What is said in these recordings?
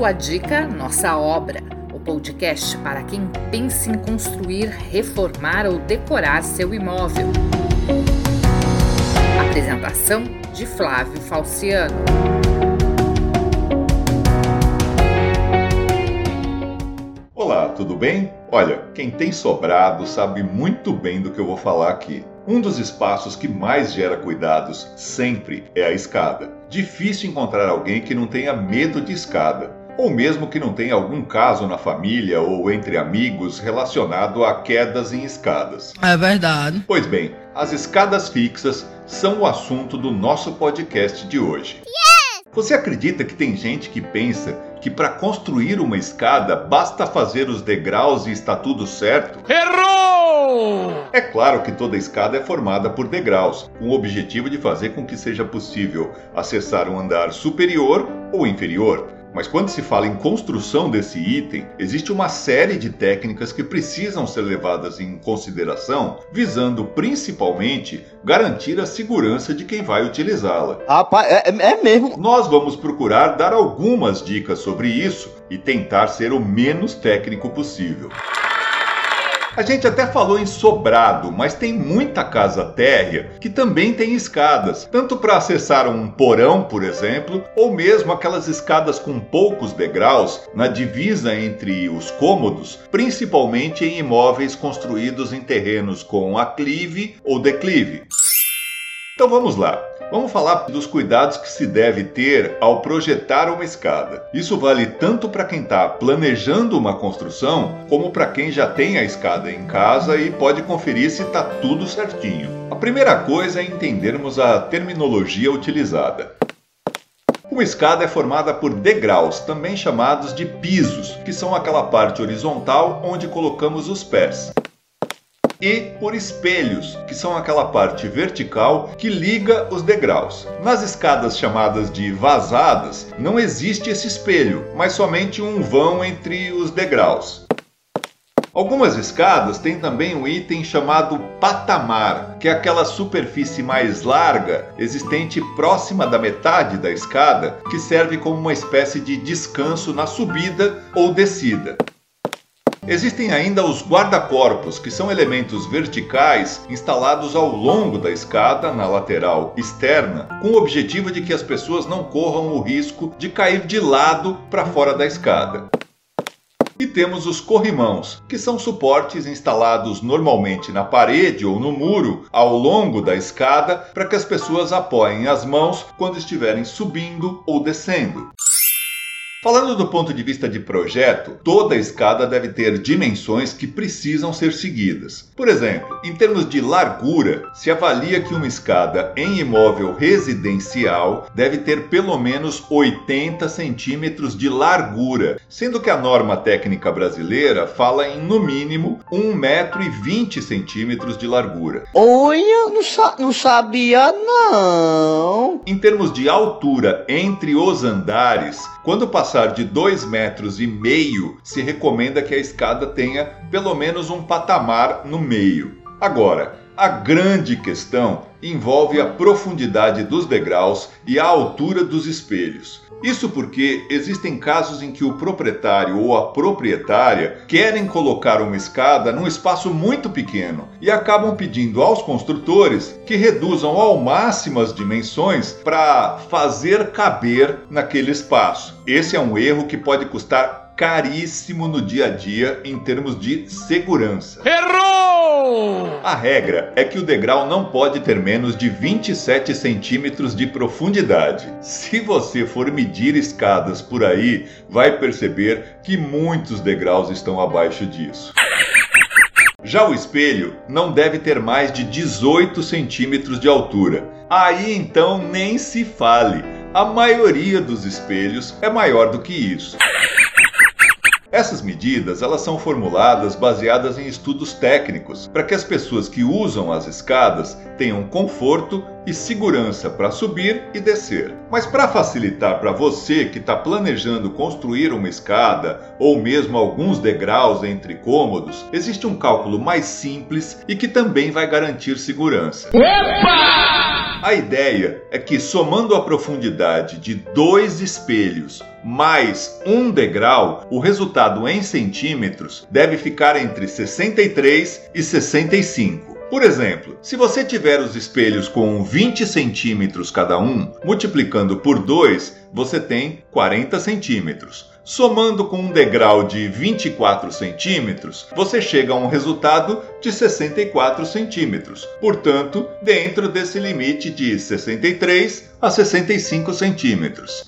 Sua dica, nossa obra. O podcast para quem pensa em construir, reformar ou decorar seu imóvel. Apresentação de Flávio Falciano. Olá, tudo bem? Olha, quem tem sobrado sabe muito bem do que eu vou falar aqui. Um dos espaços que mais gera cuidados sempre é a escada. Difícil encontrar alguém que não tenha medo de escada, ou mesmo que não tenha algum caso na família ou entre amigos relacionado a quedas em escadas. É verdade. Pois bem, as escadas fixas são o assunto do nosso podcast de hoje. Você acredita que tem gente que pensa que para construir uma escada basta fazer os degraus e está tudo certo? Errou! É claro que toda escada é formada por degraus, com o objetivo de fazer com que seja possível acessar um andar superior ou inferior. Mas quando se fala em construção desse item, existe uma série de técnicas que precisam ser levadas em consideração, visando principalmente garantir a segurança de quem vai utilizá-la. Rapaz, é, é mesmo. Nós vamos procurar dar algumas dicas sobre isso e tentar ser o menos técnico possível. A gente até falou em sobrado, mas tem muita casa térrea que também tem escadas, tanto para acessar um porão, por exemplo, ou mesmo aquelas escadas com poucos degraus na divisa entre os cômodos, principalmente em imóveis construídos em terrenos com aclive ou declive. Então vamos lá. Vamos falar dos cuidados que se deve ter ao projetar uma escada. Isso vale tanto para quem está planejando uma construção, como para quem já tem a escada em casa e pode conferir se está tudo certinho. A primeira coisa é entendermos a terminologia utilizada. Uma escada é formada por degraus, também chamados de pisos, que são aquela parte horizontal onde colocamos os pés e por espelhos, que são aquela parte vertical que liga os degraus. Nas escadas chamadas de vazadas, não existe esse espelho, mas somente um vão entre os degraus. Algumas escadas têm também um item chamado patamar, que é aquela superfície mais larga, existente próxima da metade da escada, que serve como uma espécie de descanso na subida ou descida. Existem ainda os guarda-corpos, que são elementos verticais instalados ao longo da escada, na lateral externa, com o objetivo de que as pessoas não corram o risco de cair de lado para fora da escada. E temos os corrimãos, que são suportes instalados normalmente na parede ou no muro ao longo da escada para que as pessoas apoiem as mãos quando estiverem subindo ou descendo. Falando do ponto de vista de projeto, toda escada deve ter dimensões que precisam ser seguidas. Por exemplo, em termos de largura, se avalia que uma escada em imóvel residencial deve ter pelo menos 80 centímetros de largura, sendo que a norma técnica brasileira fala em no mínimo 1,20 metro e centímetros de largura. Olha, não, sa não sabia não. Em termos de altura entre os andares, quando passar de 2 metros e meio, se recomenda que a escada tenha pelo menos um patamar no meio. Agora, a grande questão envolve a profundidade dos degraus e a altura dos espelhos. Isso porque existem casos em que o proprietário ou a proprietária querem colocar uma escada num espaço muito pequeno e acabam pedindo aos construtores que reduzam ao máximo as dimensões para fazer caber naquele espaço. Esse é um erro que pode custar caríssimo no dia a dia em termos de segurança. Errou! A regra é que o degrau não pode ter menos de 27 centímetros de profundidade. Se você for medir escadas por aí, vai perceber que muitos degraus estão abaixo disso. Já o espelho não deve ter mais de 18 centímetros de altura. Aí então nem se fale. A maioria dos espelhos é maior do que isso. Essas medidas elas são formuladas baseadas em estudos técnicos para que as pessoas que usam as escadas tenham conforto e segurança para subir e descer. Mas para facilitar para você que está planejando construir uma escada ou mesmo alguns degraus entre cômodos, existe um cálculo mais simples e que também vai garantir segurança. Opa! A ideia é que, somando a profundidade de dois espelhos mais um degrau, o resultado em centímetros deve ficar entre 63 e 65. Por exemplo, se você tiver os espelhos com 20 centímetros cada um, multiplicando por 2, você tem 40 centímetros. Somando com um degrau de 24 centímetros, você chega a um resultado de 64 centímetros. Portanto, dentro desse limite de 63 a 65 centímetros.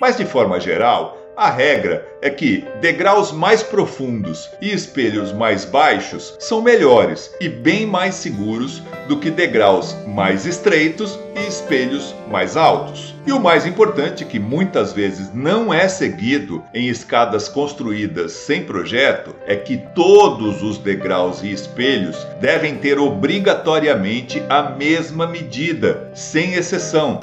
Mas de forma geral, a regra é que degraus mais profundos e espelhos mais baixos são melhores e bem mais seguros do que degraus mais estreitos e espelhos mais altos. E o mais importante, que muitas vezes não é seguido em escadas construídas sem projeto, é que todos os degraus e espelhos devem ter obrigatoriamente a mesma medida, sem exceção.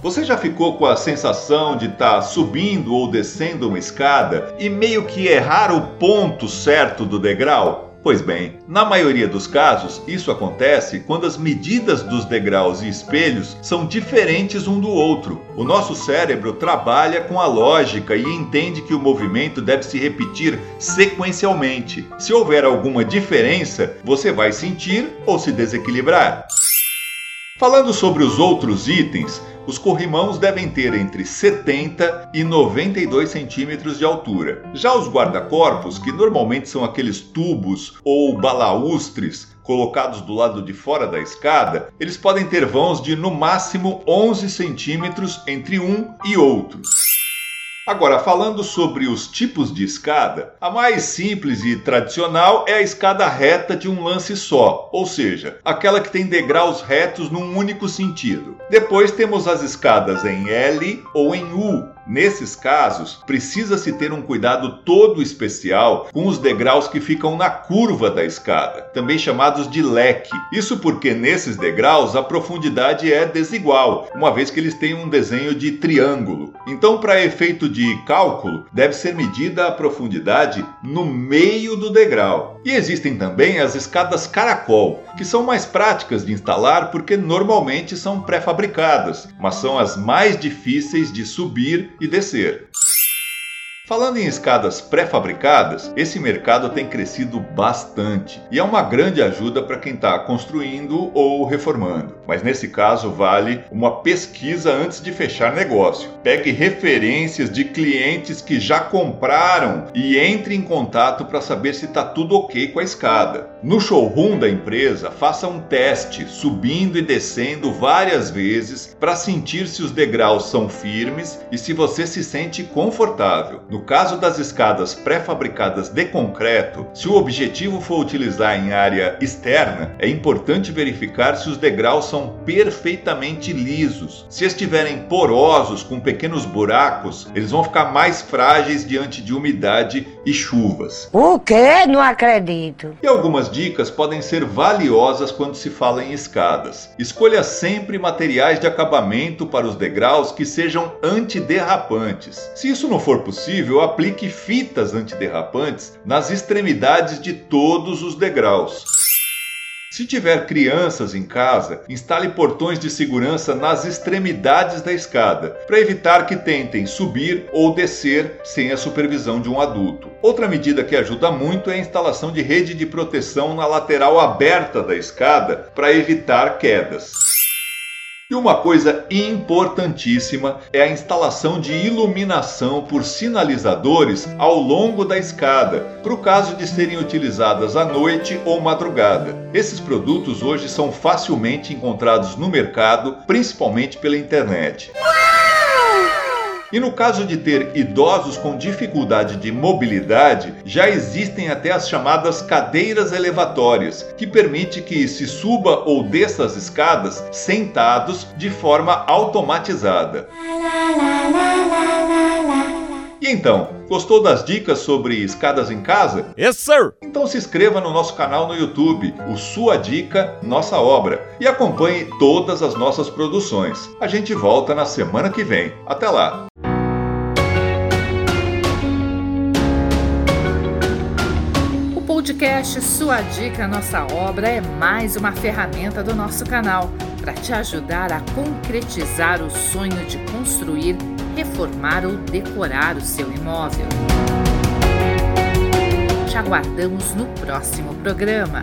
Você já ficou com a sensação de estar tá subindo ou descendo uma escada e meio que errar o ponto certo do degrau? Pois bem, na maioria dos casos, isso acontece quando as medidas dos degraus e espelhos são diferentes um do outro. O nosso cérebro trabalha com a lógica e entende que o movimento deve se repetir sequencialmente. Se houver alguma diferença, você vai sentir ou se desequilibrar. Falando sobre os outros itens, os corrimãos devem ter entre 70 e 92 centímetros de altura. Já os guarda-corpos, que normalmente são aqueles tubos ou balaústres colocados do lado de fora da escada, eles podem ter vãos de no máximo 11 centímetros entre um e outro. Agora, falando sobre os tipos de escada, a mais simples e tradicional é a escada reta de um lance só, ou seja, aquela que tem degraus retos num único sentido. Depois temos as escadas em L ou em U, Nesses casos, precisa-se ter um cuidado todo especial com os degraus que ficam na curva da escada, também chamados de leque. Isso porque nesses degraus a profundidade é desigual, uma vez que eles têm um desenho de triângulo. Então, para efeito de cálculo, deve ser medida a profundidade no meio do degrau. E existem também as escadas caracol, que são mais práticas de instalar porque normalmente são pré-fabricadas, mas são as mais difíceis de subir e descer. Falando em escadas pré-fabricadas, esse mercado tem crescido bastante e é uma grande ajuda para quem está construindo ou reformando. Mas nesse caso vale uma pesquisa antes de fechar negócio. Pegue referências de clientes que já compraram e entre em contato para saber se está tudo ok com a escada. No showroom da empresa, faça um teste subindo e descendo várias vezes para sentir se os degraus são firmes e se você se sente confortável. No caso das escadas pré-fabricadas de concreto, se o objetivo for utilizar em área externa, é importante verificar se os degraus são perfeitamente lisos. Se estiverem porosos com pequenos buracos, eles vão ficar mais frágeis diante de umidade e chuvas. O que? Não acredito. E algumas dicas podem ser valiosas quando se fala em escadas. Escolha sempre materiais de acabamento para os degraus que sejam antiderrapantes. Se isso não for possível, aplique fitas antiderrapantes nas extremidades de todos os degraus. Se tiver crianças em casa, instale portões de segurança nas extremidades da escada, para evitar que tentem subir ou descer sem a supervisão de um adulto. Outra medida que ajuda muito é a instalação de rede de proteção na lateral aberta da escada para evitar quedas. E uma coisa importantíssima é a instalação de iluminação por sinalizadores ao longo da escada, para o caso de serem utilizadas à noite ou madrugada. Esses produtos hoje são facilmente encontrados no mercado, principalmente pela internet. E no caso de ter idosos com dificuldade de mobilidade, já existem até as chamadas cadeiras elevatórias, que permite que se suba ou desça as escadas sentados de forma automatizada. E então, gostou das dicas sobre escadas em casa? Yes, sir! Então se inscreva no nosso canal no YouTube, o Sua Dica, Nossa Obra, e acompanhe todas as nossas produções. A gente volta na semana que vem. Até lá! Podcast Sua Dica Nossa Obra é mais uma ferramenta do nosso canal para te ajudar a concretizar o sonho de construir, reformar ou decorar o seu imóvel. Te aguardamos no próximo programa.